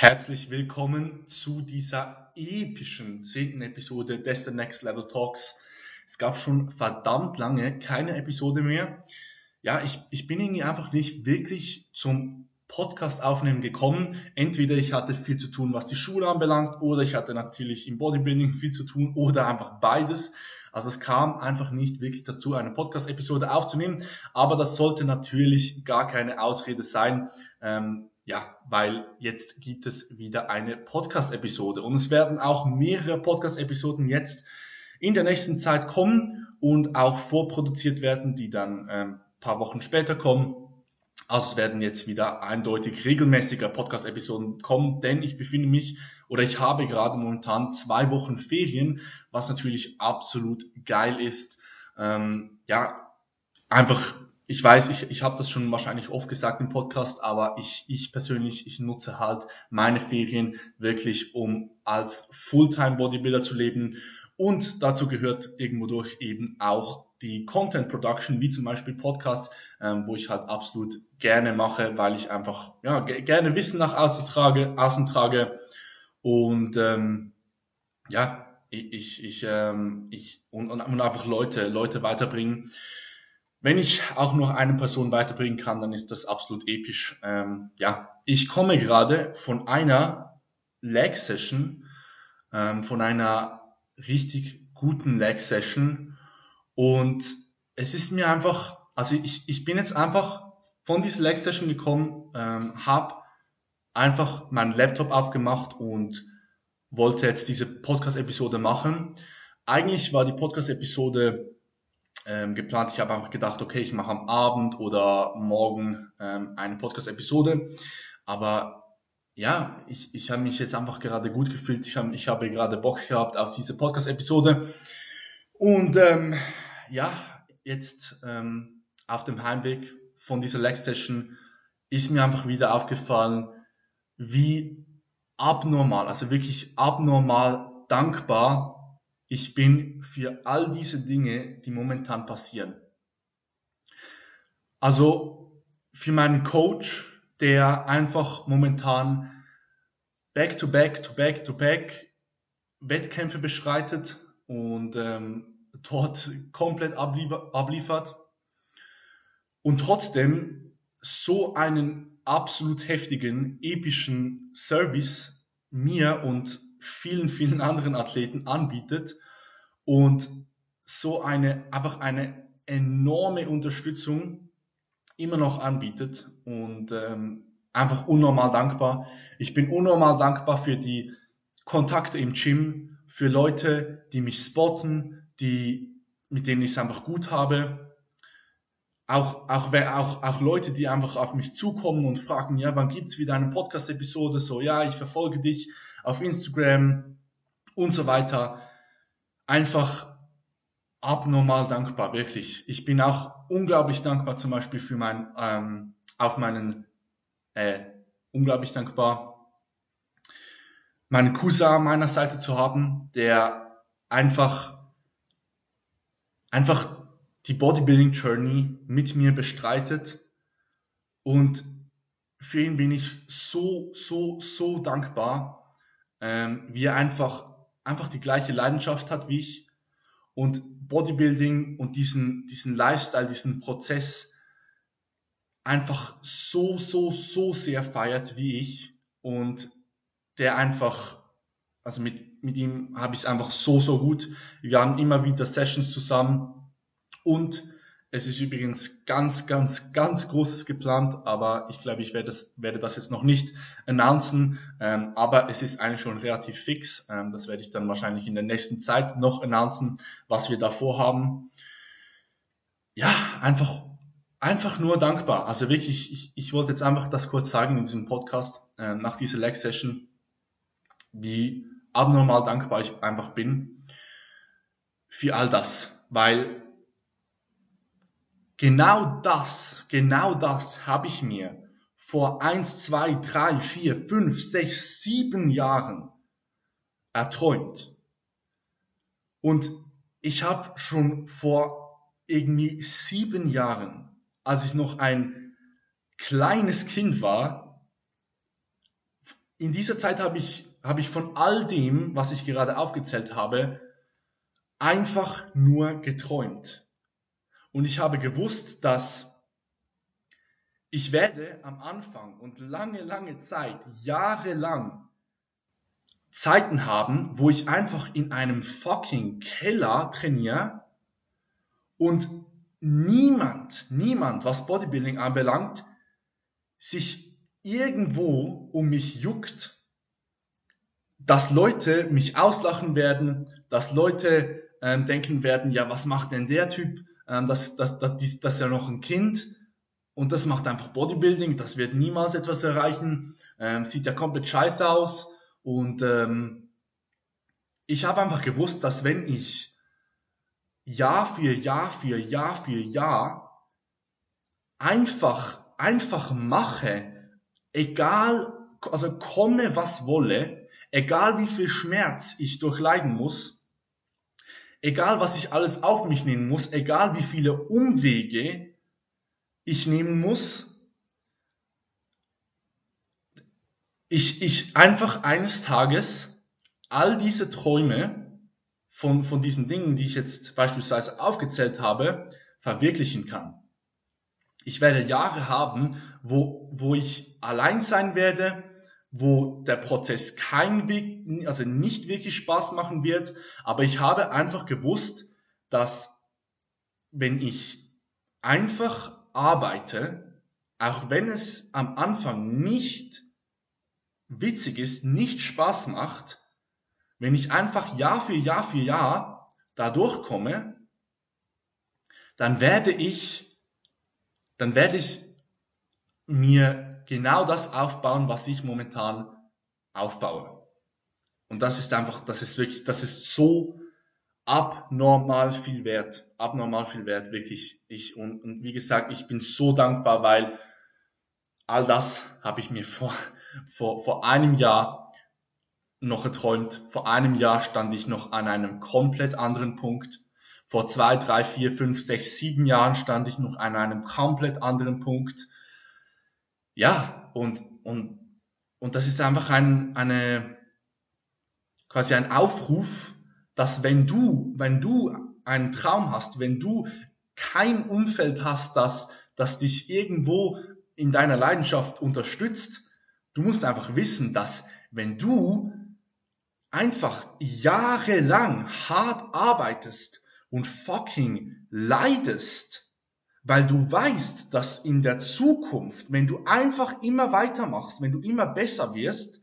Herzlich willkommen zu dieser epischen zehnten Episode des The Next Level Talks. Es gab schon verdammt lange keine Episode mehr. Ja, ich, ich bin irgendwie einfach nicht wirklich zum Podcast aufnehmen gekommen. Entweder ich hatte viel zu tun, was die Schule anbelangt, oder ich hatte natürlich im Bodybuilding viel zu tun, oder einfach beides. Also es kam einfach nicht wirklich dazu, eine Podcast-Episode aufzunehmen. Aber das sollte natürlich gar keine Ausrede sein. Ähm, ja, weil jetzt gibt es wieder eine Podcast-Episode und es werden auch mehrere Podcast-Episoden jetzt in der nächsten Zeit kommen und auch vorproduziert werden, die dann ähm, paar Wochen später kommen. Also es werden jetzt wieder eindeutig regelmäßiger Podcast-Episoden kommen, denn ich befinde mich oder ich habe gerade momentan zwei Wochen Ferien, was natürlich absolut geil ist. Ähm, ja, einfach ich weiß, ich, ich habe das schon wahrscheinlich oft gesagt im Podcast, aber ich, ich persönlich, ich nutze halt meine Ferien wirklich, um als Fulltime Bodybuilder zu leben. Und dazu gehört irgendwo durch eben auch die Content Production, wie zum Beispiel Podcasts, ähm, wo ich halt absolut gerne mache, weil ich einfach ja gerne Wissen nach außen trage, außen trage und ähm, ja ich ich ich, ähm, ich und, und einfach Leute Leute weiterbringen wenn ich auch nur eine Person weiterbringen kann, dann ist das absolut episch. Ähm, ja, ich komme gerade von einer Leg-Session, ähm, von einer richtig guten Leg-Session und es ist mir einfach, also ich, ich bin jetzt einfach von dieser Leg-Session gekommen, ähm, habe einfach meinen Laptop aufgemacht und wollte jetzt diese Podcast-Episode machen. Eigentlich war die Podcast-Episode ähm, geplant. Ich habe einfach gedacht, okay, ich mache am Abend oder morgen ähm, eine Podcast-Episode. Aber ja, ich, ich habe mich jetzt einfach gerade gut gefühlt. Ich, hab, ich habe gerade Bock gehabt auf diese Podcast-Episode. Und ähm, ja, jetzt ähm, auf dem Heimweg von dieser Leg-Session ist mir einfach wieder aufgefallen, wie abnormal, also wirklich abnormal dankbar ich bin für all diese Dinge, die momentan passieren. Also für meinen Coach, der einfach momentan back to back to back to back Wettkämpfe beschreitet und ähm, dort komplett abliefert und trotzdem so einen absolut heftigen, epischen Service mir und vielen, vielen anderen Athleten anbietet und so eine, einfach eine enorme Unterstützung immer noch anbietet und ähm, einfach unnormal dankbar. Ich bin unnormal dankbar für die Kontakte im Gym, für Leute, die mich spotten, die, mit denen ich es einfach gut habe. Auch, auch, auch, auch Leute, die einfach auf mich zukommen und fragen, ja, wann gibt's wieder eine Podcast-Episode? So, ja, ich verfolge dich auf Instagram und so weiter. Einfach abnormal dankbar, wirklich. Ich bin auch unglaublich dankbar zum Beispiel für mein, ähm, auf meinen, äh, unglaublich dankbar, meinen Cousin an meiner Seite zu haben, der einfach, einfach die Bodybuilding Journey mit mir bestreitet und für ihn bin ich so, so, so dankbar, ähm, wie er einfach, einfach die gleiche Leidenschaft hat wie ich und Bodybuilding und diesen, diesen Lifestyle, diesen Prozess einfach so, so, so sehr feiert wie ich und der einfach, also mit, mit ihm habe ich es einfach so, so gut. Wir haben immer wieder Sessions zusammen und es ist übrigens ganz, ganz, ganz Großes geplant, aber ich glaube, ich werde das, werde das jetzt noch nicht announcen. Ähm, aber es ist eigentlich schon relativ fix. Ähm, das werde ich dann wahrscheinlich in der nächsten Zeit noch announcen, was wir da vorhaben. Ja, einfach, einfach nur dankbar. Also wirklich, ich, ich wollte jetzt einfach das kurz sagen in diesem Podcast, äh, nach dieser Leg-Session, wie abnormal dankbar ich einfach bin für all das. Weil Genau das, genau das habe ich mir vor eins, zwei, drei, vier, fünf, sechs, sieben Jahren erträumt. Und ich habe schon vor irgendwie sieben Jahren, als ich noch ein kleines Kind war, in dieser Zeit habe ich, habe ich von all dem, was ich gerade aufgezählt habe, einfach nur geträumt. Und ich habe gewusst, dass ich werde am Anfang und lange, lange Zeit, jahrelang Zeiten haben, wo ich einfach in einem fucking Keller trainiere und niemand, niemand, was Bodybuilding anbelangt, sich irgendwo um mich juckt, dass Leute mich auslachen werden, dass Leute ähm, denken werden, ja, was macht denn der Typ? Ähm, das, das, das, das, das ist ja noch ein Kind und das macht einfach Bodybuilding, das wird niemals etwas erreichen, ähm, sieht ja komplett scheiße aus. Und ähm, ich habe einfach gewusst, dass wenn ich Jahr für Jahr für Jahr für Jahr einfach, einfach mache, egal, also komme was wolle, egal wie viel Schmerz ich durchleiden muss, egal was ich alles auf mich nehmen muss, egal wie viele Umwege ich nehmen muss, ich, ich einfach eines Tages all diese Träume von, von diesen Dingen, die ich jetzt beispielsweise aufgezählt habe, verwirklichen kann. Ich werde Jahre haben, wo, wo ich allein sein werde, wo der Prozess kein Weg, also nicht wirklich Spaß machen wird, aber ich habe einfach gewusst, dass wenn ich einfach arbeite, auch wenn es am Anfang nicht witzig ist, nicht Spaß macht, wenn ich einfach Jahr für Jahr für Jahr da durchkomme, dann werde ich, dann werde ich mir genau das aufbauen, was ich momentan aufbaue. Und das ist einfach, das ist wirklich, das ist so abnormal viel wert, abnormal viel wert, wirklich. Ich, und, und wie gesagt, ich bin so dankbar, weil all das habe ich mir vor, vor, vor einem Jahr noch geträumt. Vor einem Jahr stand ich noch an einem komplett anderen Punkt. Vor zwei, drei, vier, fünf, sechs, sieben Jahren stand ich noch an einem komplett anderen Punkt. Ja, und, und, und das ist einfach ein, eine, quasi ein Aufruf, dass wenn du, wenn du einen Traum hast, wenn du kein Umfeld hast, das, das dich irgendwo in deiner Leidenschaft unterstützt, du musst einfach wissen, dass wenn du einfach jahrelang hart arbeitest und fucking leidest, weil du weißt, dass in der Zukunft, wenn du einfach immer weitermachst, wenn du immer besser wirst,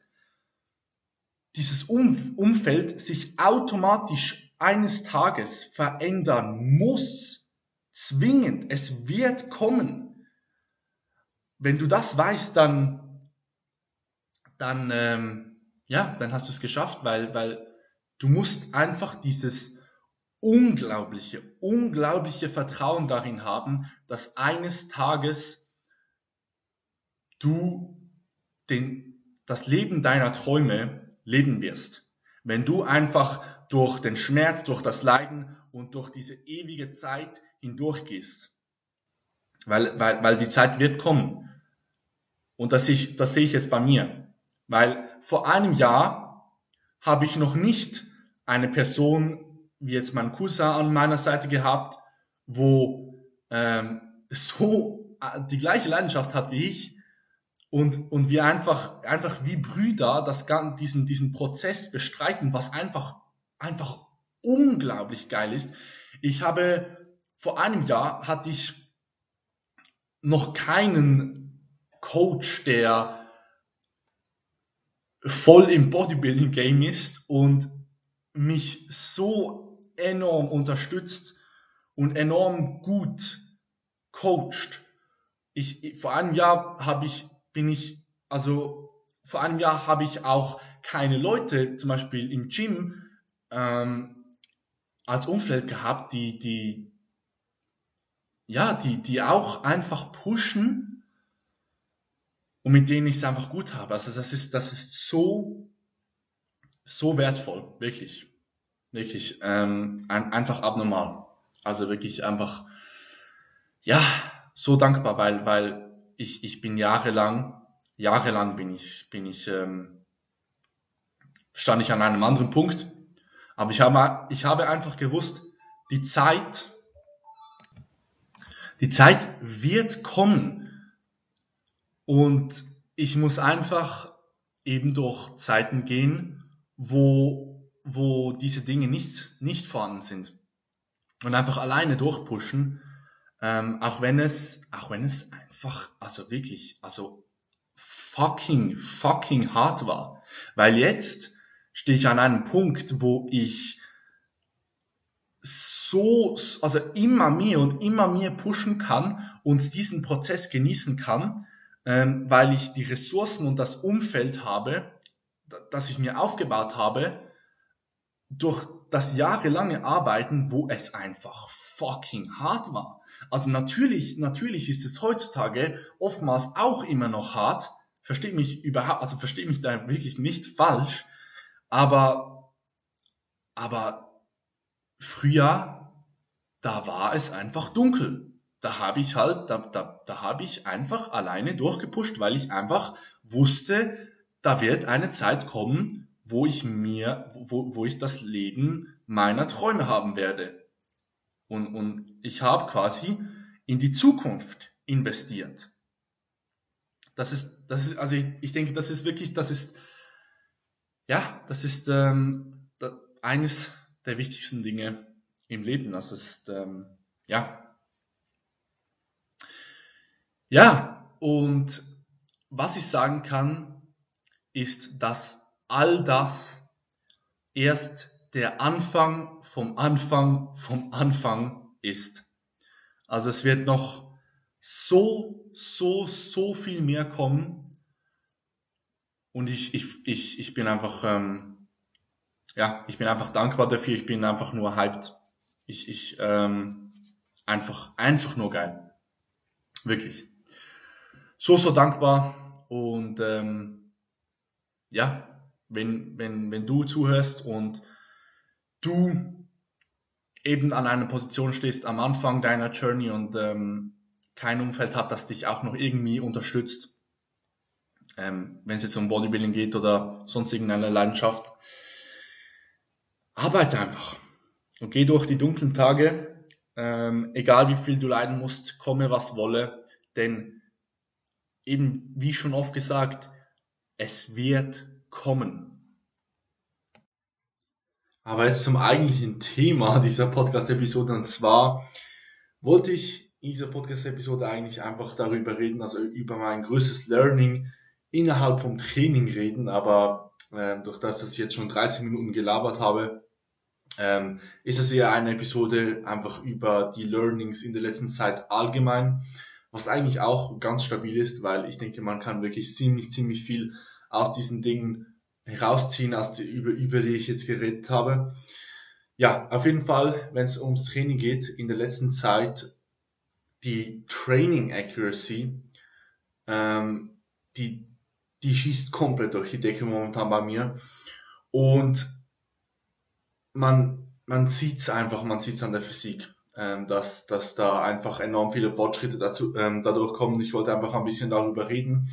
dieses um Umfeld sich automatisch eines Tages verändern muss. Zwingend. Es wird kommen. Wenn du das weißt, dann, dann, ähm, ja, dann hast du es geschafft, weil, weil du musst einfach dieses unglaubliche, unglaubliche Vertrauen darin haben, dass eines Tages du den, das Leben deiner Träume leben wirst. Wenn du einfach durch den Schmerz, durch das Leiden und durch diese ewige Zeit hindurchgehst. Weil, weil, weil die Zeit wird kommen. Und das, ich, das sehe ich jetzt bei mir. Weil vor einem Jahr habe ich noch nicht eine Person wie jetzt mein Cousin an meiner Seite gehabt, wo ähm, so äh, die gleiche Leidenschaft hat wie ich und, und wir einfach, einfach wie Brüder das, diesen, diesen Prozess bestreiten, was einfach, einfach unglaublich geil ist. Ich habe, vor einem Jahr hatte ich noch keinen Coach, der voll im Bodybuilding-Game ist und mich so enorm unterstützt und enorm gut coacht. Ich, vor einem Jahr habe ich, bin ich, also vor einem Jahr habe ich auch keine Leute, zum Beispiel im Gym, ähm, als Umfeld gehabt, die, die, ja, die, die auch einfach pushen und mit denen ich es einfach gut habe. Also das ist, das ist so, so wertvoll, wirklich, wirklich, ähm, ein, einfach abnormal. Also wirklich einfach, ja, so dankbar, weil, weil ich, ich bin jahrelang, jahrelang bin ich, bin ich, ähm, stand ich an einem anderen Punkt. Aber ich habe, ich habe einfach gewusst, die Zeit, die Zeit wird kommen. Und ich muss einfach eben durch Zeiten gehen, wo, wo diese Dinge nicht, nicht vorhanden sind. Und einfach alleine durchpushen, ähm, auch wenn es, auch wenn es einfach, also wirklich, also fucking, fucking hart war. Weil jetzt stehe ich an einem Punkt, wo ich so, also immer mehr und immer mehr pushen kann und diesen Prozess genießen kann, ähm, weil ich die Ressourcen und das Umfeld habe, das ich mir aufgebaut habe, durch das jahrelange Arbeiten, wo es einfach fucking hart war. Also natürlich, natürlich ist es heutzutage oftmals auch immer noch hart. Versteht mich überhaupt, also versteht mich da wirklich nicht falsch. Aber, aber früher, da war es einfach dunkel. Da habe ich halt, da, da, da habe ich einfach alleine durchgepusht, weil ich einfach wusste, da wird eine Zeit kommen, wo ich mir, wo, wo ich das Leben meiner Träume haben werde. Und, und ich habe quasi in die Zukunft investiert. Das ist, das ist, also ich, ich denke, das ist wirklich, das ist, ja, das ist ähm, eines der wichtigsten Dinge im Leben. Das ist, ähm, ja. Ja, und was ich sagen kann, ist, dass all das erst der Anfang vom Anfang vom Anfang ist. Also es wird noch so, so, so viel mehr kommen. Und ich, ich, ich, ich bin einfach, ähm, ja, ich bin einfach dankbar dafür. Ich bin einfach nur hyped. Ich, ich, ähm, einfach, einfach nur geil. Wirklich. So, so dankbar. Und ähm, ja, wenn, wenn, wenn du zuhörst und du eben an einer Position stehst am Anfang deiner Journey und ähm, kein Umfeld hat, das dich auch noch irgendwie unterstützt, ähm, wenn es jetzt um Bodybuilding geht oder sonst irgendeine Leidenschaft, arbeite einfach und geh durch die dunklen Tage, ähm, egal wie viel du leiden musst, komme was wolle, denn eben wie schon oft gesagt, es wird kommen. Aber jetzt zum eigentlichen Thema dieser Podcast-Episode. Und zwar wollte ich in dieser Podcast-Episode eigentlich einfach darüber reden, also über mein größtes Learning innerhalb vom Training reden, aber äh, durch das, dass ich jetzt schon 30 Minuten gelabert habe, ähm, ist es eher eine Episode einfach über die Learnings in der letzten Zeit allgemein, was eigentlich auch ganz stabil ist, weil ich denke, man kann wirklich ziemlich, ziemlich viel aus diesen Dingen herausziehen, aus die, über, über die ich jetzt geredet habe. Ja, auf jeden Fall, wenn es ums Training geht, in der letzten Zeit die Training Accuracy, ähm, die, die schießt komplett durch die Decke momentan bei mir. Und man, man sieht's einfach, man sieht's an der Physik, ähm, dass, dass da einfach enorm viele Fortschritte dazu, ähm, dadurch kommen. Ich wollte einfach ein bisschen darüber reden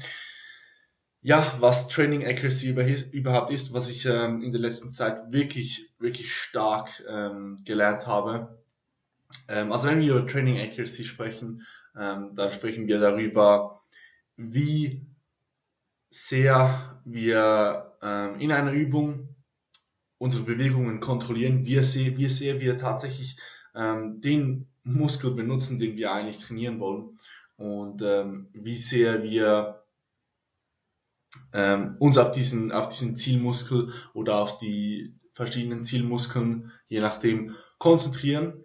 ja, was Training Accuracy überhaupt ist, was ich ähm, in der letzten Zeit wirklich, wirklich stark ähm, gelernt habe. Ähm, also wenn wir über Training Accuracy sprechen, ähm, dann sprechen wir darüber, wie sehr wir ähm, in einer Übung unsere Bewegungen kontrollieren, wie sehr, wie sehr wir tatsächlich ähm, den Muskel benutzen, den wir eigentlich trainieren wollen und wie sehr wir ähm, uns auf diesen, auf diesen Zielmuskel oder auf die verschiedenen Zielmuskeln, je nachdem, konzentrieren.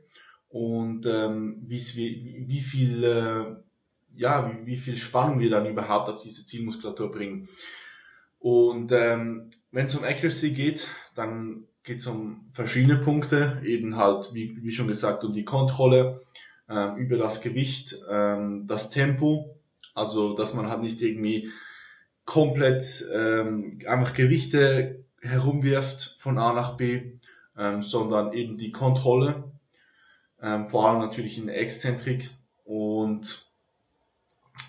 Und ähm, wie, wie viel, äh, ja, wie, wie viel Spannung wir dann überhaupt auf diese Zielmuskulatur bringen. Und ähm, wenn es um Accuracy geht, dann geht es um verschiedene Punkte, eben halt, wie, wie schon gesagt, um die Kontrolle ähm, über das Gewicht, ähm, das Tempo, also dass man halt nicht irgendwie komplett ähm, einfach Gewichte herumwirft von A nach B, ähm, sondern eben die Kontrolle, ähm, vor allem natürlich in Exzentrik und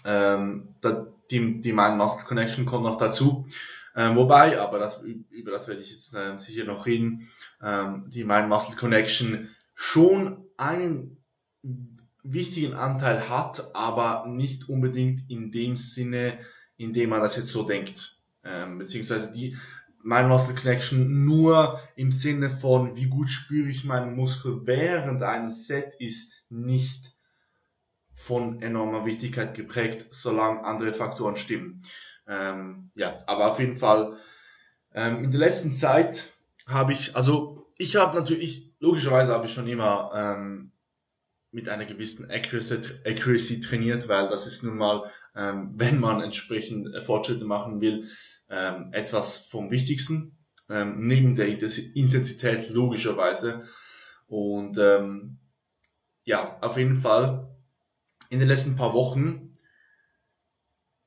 ähm, da, die, die Mind-Muscle Connection kommt noch dazu. Ähm, wobei, aber das, über das werde ich jetzt äh, sicher noch reden, ähm, die Mind Muscle Connection schon einen wichtigen Anteil hat, aber nicht unbedingt in dem Sinne, in dem man das jetzt so denkt. Ähm, beziehungsweise die Mind Muscle Connection nur im Sinne von, wie gut spüre ich meinen Muskel während einem Set ist nicht von enormer Wichtigkeit geprägt, solange andere Faktoren stimmen. Ähm, ja, aber auf jeden Fall, ähm, in der letzten Zeit habe ich, also ich habe natürlich, logischerweise habe ich schon immer ähm, mit einer gewissen Accuracy, Accuracy trainiert, weil das ist nun mal, ähm, wenn man entsprechend Fortschritte machen will, ähm, etwas vom Wichtigsten, ähm, neben der Intensität logischerweise. Und ähm, ja, auf jeden Fall in den letzten paar Wochen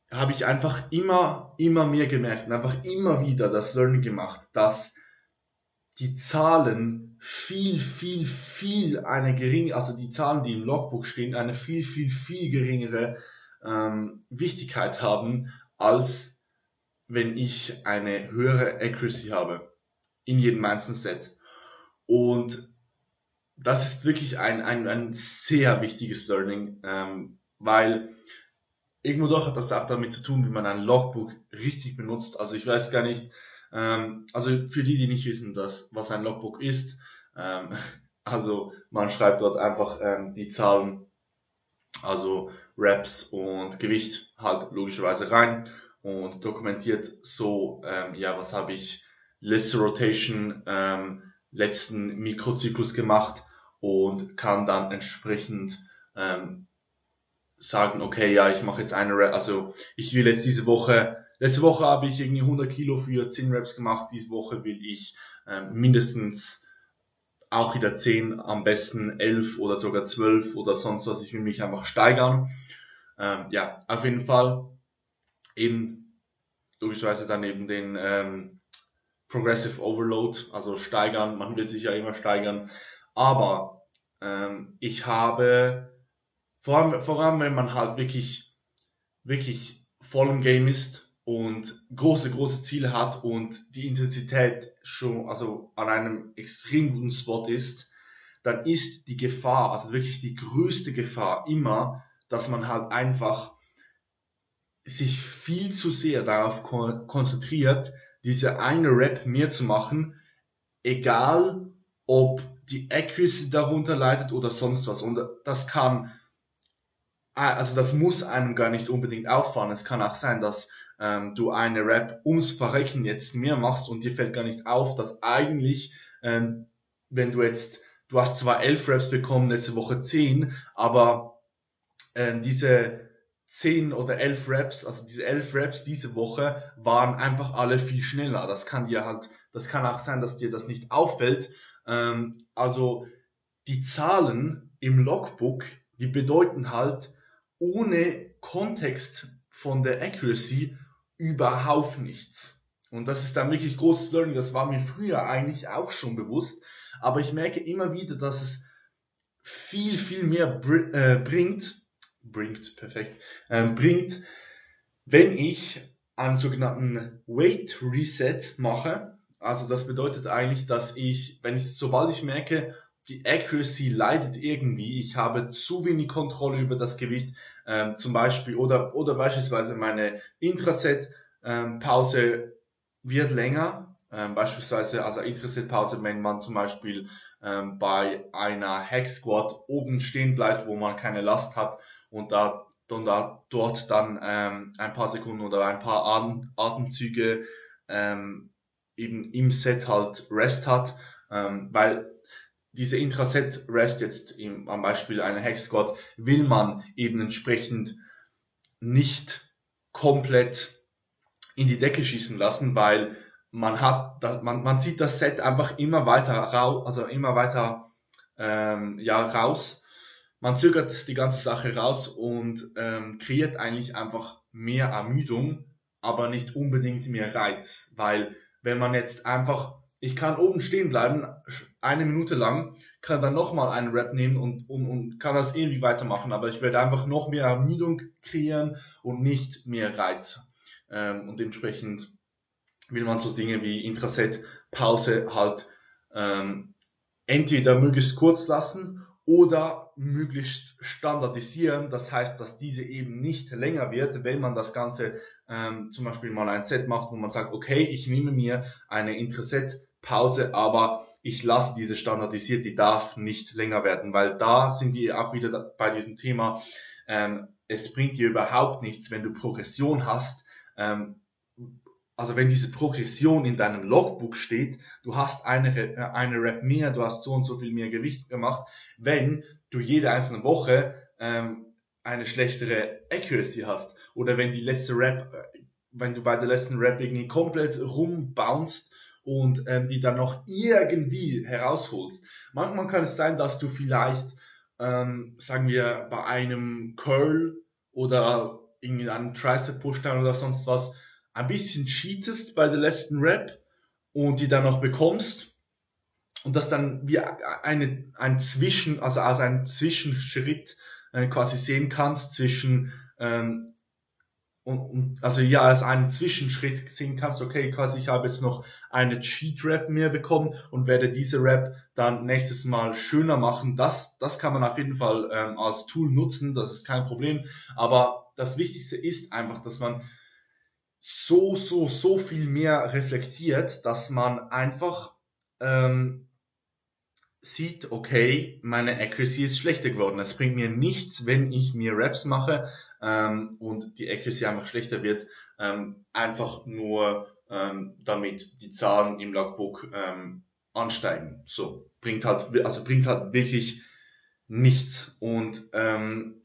habe ich einfach immer, immer mehr gemerkt und einfach immer wieder das Learning gemacht, dass die Zahlen viel, viel, viel eine geringe, also die Zahlen, die im Logbook stehen, eine viel, viel, viel geringere ähm, Wichtigkeit haben, als wenn ich eine höhere Accuracy habe in jedem einzelnen Set. Und das ist wirklich ein, ein, ein sehr wichtiges Learning, ähm, weil irgendwo doch hat das auch damit zu tun, wie man ein Logbook richtig benutzt. Also ich weiß gar nicht, ähm, also für die, die nicht wissen, dass, was ein Logbook ist, ähm, also man schreibt dort einfach ähm, die Zahlen, also Reps und Gewicht halt logischerweise rein und dokumentiert so, ähm, ja, was habe ich letzte Rotation, ähm, letzten Mikrozyklus gemacht und kann dann entsprechend ähm, sagen, okay, ja, ich mache jetzt eine Rep, also ich will jetzt diese Woche, letzte Woche habe ich irgendwie 100 Kilo für 10 Reps gemacht, diese Woche will ich ähm, mindestens auch wieder 10, am besten 11 oder sogar 12 oder sonst was, ich will mich einfach steigern. Ähm, ja, auf jeden Fall eben logischerweise dann eben den ähm, Progressive Overload, also steigern, man will sich ja immer steigern, aber ähm, ich habe, vor allem, vor allem wenn man halt wirklich, wirklich voll im Game ist und große, große Ziele hat und die Intensität schon, also an einem extrem guten Spot ist, dann ist die Gefahr, also wirklich die größte Gefahr immer, dass man halt einfach sich viel zu sehr darauf konzentriert, diese eine Rap mehr zu machen, egal ob die Accuracy darunter leidet oder sonst was. Und das kann, also das muss einem gar nicht unbedingt auffallen. Es kann auch sein, dass ähm, du eine Rap ums Verrecken jetzt mehr machst und dir fällt gar nicht auf, dass eigentlich, ähm, wenn du jetzt, du hast zwar elf Raps bekommen, letzte Woche zehn, aber äh, diese zehn oder elf Raps, also diese elf Raps diese Woche waren einfach alle viel schneller. Das kann dir halt, das kann auch sein, dass dir das nicht auffällt. Ähm, also die Zahlen im Logbook, die bedeuten halt ohne Kontext von der Accuracy überhaupt nichts. Und das ist dann wirklich großes Learning. Das war mir früher eigentlich auch schon bewusst. Aber ich merke immer wieder, dass es viel, viel mehr br äh, bringt, bringt, perfekt, äh, bringt, wenn ich einen sogenannten Weight Reset mache. Also das bedeutet eigentlich, dass ich, wenn ich, sobald ich merke, die Accuracy leidet irgendwie, ich habe zu wenig Kontrolle über das Gewicht, ähm, zum Beispiel, oder, oder beispielsweise meine Intraset-Pause ähm, wird länger, ähm, beispielsweise, also Intraset-Pause, wenn man zum Beispiel ähm, bei einer Hack Squat oben stehen bleibt, wo man keine Last hat und da und da dort dann ähm, ein paar Sekunden oder ein paar Atem, Atemzüge ähm, eben im Set halt Rest hat, ähm, weil diese Intraset Rest jetzt im, am Beispiel einer Hex Squat will man eben entsprechend nicht komplett in die Decke schießen lassen, weil man hat, man, man zieht das Set einfach immer weiter raus, also immer weiter ähm, ja raus. Man zögert die ganze Sache raus und ähm, kreiert eigentlich einfach mehr Ermüdung, aber nicht unbedingt mehr Reiz, weil wenn man jetzt einfach, ich kann oben stehen bleiben, eine Minute lang, kann dann nochmal einen Rap nehmen und, und, und kann das irgendwie weitermachen, aber ich werde einfach noch mehr Ermüdung kreieren und nicht mehr Reiz. Ähm, und dementsprechend will man so Dinge wie Intraset, Pause halt ähm, entweder möglichst kurz lassen oder möglichst standardisieren. Das heißt, dass diese eben nicht länger wird, wenn man das Ganze ähm, zum Beispiel mal ein Set macht, wo man sagt, okay, ich nehme mir eine Intraset-Pause, aber ich lasse diese standardisiert, die darf nicht länger werden, weil da sind wir auch wieder bei diesem Thema, ähm, es bringt dir überhaupt nichts, wenn du Progression hast, ähm, also wenn diese Progression in deinem Logbook steht, du hast eine, äh, eine Rep mehr, du hast so und so viel mehr Gewicht gemacht, wenn du jede einzelne Woche ähm, eine schlechtere Accuracy hast oder wenn die letzte Rep, äh, wenn du bei der letzten Rep irgendwie komplett rumbounst und ähm, die dann noch irgendwie herausholst. Manchmal kann es sein, dass du vielleicht, ähm, sagen wir, bei einem Curl oder irgendwie einem Tricep Pushdown oder sonst was ein bisschen cheatest bei der letzten Rap und die dann noch bekommst und das dann wie eine, ein Zwischen, also als ein Zwischenschritt äh, quasi sehen kannst zwischen ähm, und, und also ja als einen Zwischenschritt sehen kannst, okay, quasi ich habe jetzt noch eine Cheat Rap mehr bekommen und werde diese Rap dann nächstes Mal schöner machen. Das, das kann man auf jeden Fall ähm, als Tool nutzen, das ist kein Problem. Aber das Wichtigste ist einfach, dass man so, so, so viel mehr reflektiert, dass man einfach ähm, sieht, okay, meine Accuracy ist schlechter geworden. Es bringt mir nichts, wenn ich mir Raps mache ähm, und die Accuracy einfach schlechter wird, ähm, einfach nur ähm, damit die Zahlen im Logbook ähm, ansteigen. So bringt halt, also bringt halt wirklich nichts. Und ähm,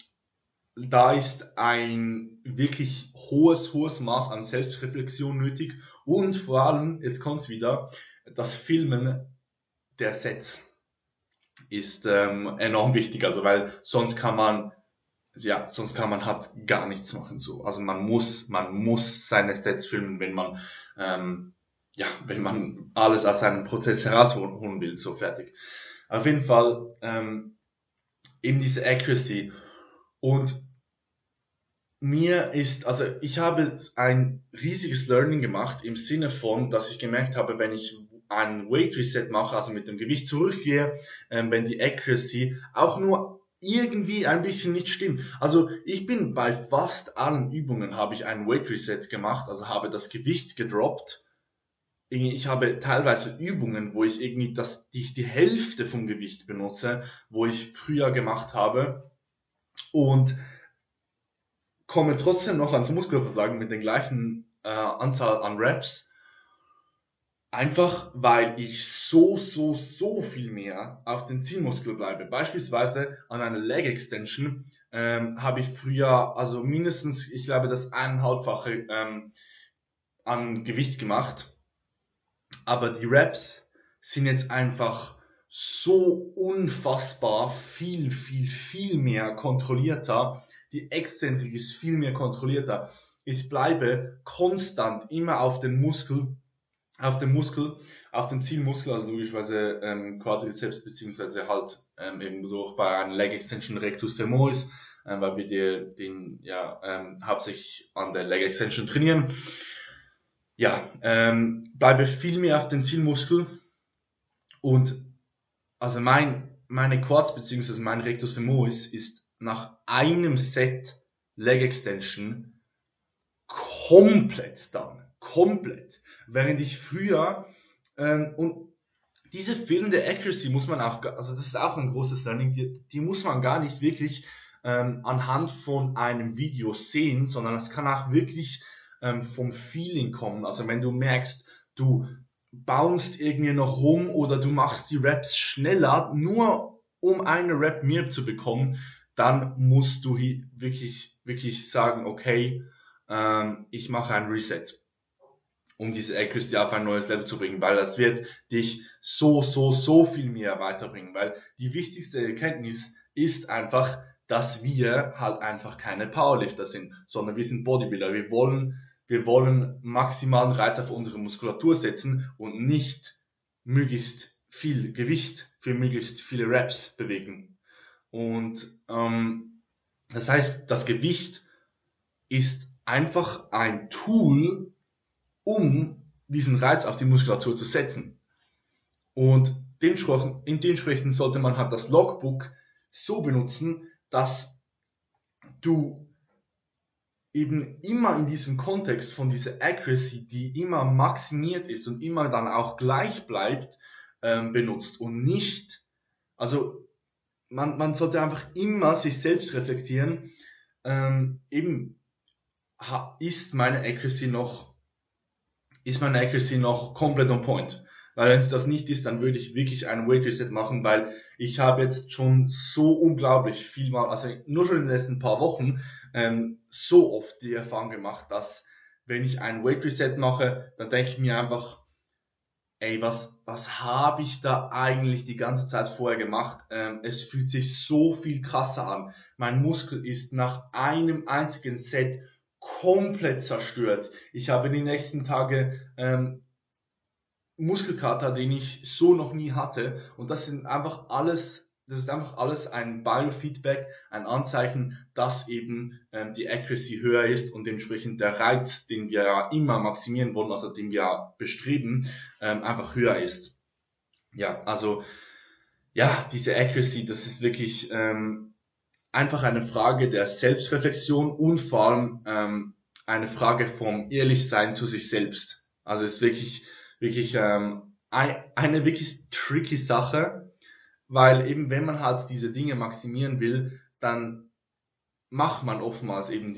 da ist ein wirklich hohes, hohes Maß an Selbstreflexion nötig und vor allem, jetzt kommt's wieder, das Filmen der Sets ist ähm, enorm wichtig, also weil sonst kann man ja, sonst kann man halt gar nichts machen so. Also man muss, man muss seine Sets filmen, wenn man ähm, ja, wenn man alles aus seinem Prozess herausholen will, so fertig. Auf jeden Fall ähm, eben diese Accuracy und mir ist, also ich habe ein riesiges Learning gemacht im Sinne von, dass ich gemerkt habe, wenn ich ein Weight Reset mache, also mit dem Gewicht zurückgehe, ähm, wenn die Accuracy auch nur irgendwie ein bisschen nicht stimmt. Also ich bin bei fast allen Übungen habe ich ein Weight Reset gemacht, also habe das Gewicht gedroppt. Ich habe teilweise Übungen, wo ich irgendwie das, die, die Hälfte vom Gewicht benutze, wo ich früher gemacht habe. Und komme trotzdem noch ans Muskelversagen mit der gleichen äh, Anzahl an Reps. Einfach weil ich so, so, so viel mehr auf den Zielmuskel bleibe. Beispielsweise an einer Leg Extension ähm, habe ich früher, also mindestens, ich glaube, das eineinhalbfache ähm, an Gewicht gemacht. Aber die Reps sind jetzt einfach so unfassbar viel, viel, viel mehr kontrollierter die Exzentrik ist viel mehr kontrollierter. Ich bleibe konstant immer auf den Muskel, auf dem Muskel, auf dem Zielmuskel, also logischerweise ähm, Quadrizeps beziehungsweise halt ähm, eben durch bei einer Leg Extension Rectus Femoris, äh, weil wir die, den ja ähm, hauptsächlich an der Leg Extension trainieren. Ja, ähm, bleibe viel mehr auf dem Zielmuskel und also mein meine Quads beziehungsweise mein Rectus Femoris ist nach einem Set Leg Extension komplett dann. Komplett. Während ich früher, ähm, und diese fehlende Accuracy muss man auch, also das ist auch ein großes Learning, die, die muss man gar nicht wirklich ähm, anhand von einem Video sehen, sondern das kann auch wirklich ähm, vom Feeling kommen. Also wenn du merkst, du bounst irgendwie noch rum oder du machst die Raps schneller, nur um eine Rap mehr zu bekommen, dann musst du wirklich, wirklich sagen, okay, ähm, ich mache ein Reset, um diese Accuracy auf ein neues Level zu bringen, weil das wird dich so, so, so viel mehr weiterbringen, weil die wichtigste Erkenntnis ist einfach, dass wir halt einfach keine Powerlifter sind, sondern wir sind Bodybuilder. Wir wollen, wir wollen maximalen Reiz auf unsere Muskulatur setzen und nicht möglichst viel Gewicht für möglichst viele Reps bewegen. Und ähm, das heißt, das Gewicht ist einfach ein Tool, um diesen Reiz auf die Muskulatur zu setzen. Und dementsprechend sollte man halt das Logbook so benutzen, dass du eben immer in diesem Kontext von dieser Accuracy, die immer maximiert ist und immer dann auch gleich bleibt, ähm, benutzt und nicht, also man, man sollte einfach immer sich selbst reflektieren, ähm, eben ist meine Accuracy noch, ist meine Accuracy noch komplett on point. Weil wenn es das nicht ist, dann würde ich wirklich ein Weight Reset machen, weil ich habe jetzt schon so unglaublich viel mal, also nur schon in den letzten paar Wochen, ähm, so oft die Erfahrung gemacht, dass wenn ich ein Weight Reset mache, dann denke ich mir einfach, ey, was, was habe ich da eigentlich die ganze Zeit vorher gemacht? Ähm, es fühlt sich so viel krasser an. Mein Muskel ist nach einem einzigen Set komplett zerstört. Ich habe die nächsten Tage ähm, Muskelkater, den ich so noch nie hatte. Und das sind einfach alles, das ist einfach alles ein Biofeedback, ein Anzeichen, dass eben ähm, die Accuracy höher ist und dementsprechend der Reiz, den wir ja immer maximieren wollen, also den wir bestreben, ähm, einfach höher ist. Ja, also ja, diese Accuracy, das ist wirklich ähm, einfach eine Frage der Selbstreflexion und vor allem ähm, eine Frage vom Ehrlichsein zu sich selbst. Also ist wirklich wirklich ähm, eine wirklich tricky Sache, weil eben wenn man halt diese Dinge maximieren will, dann macht man oftmals eben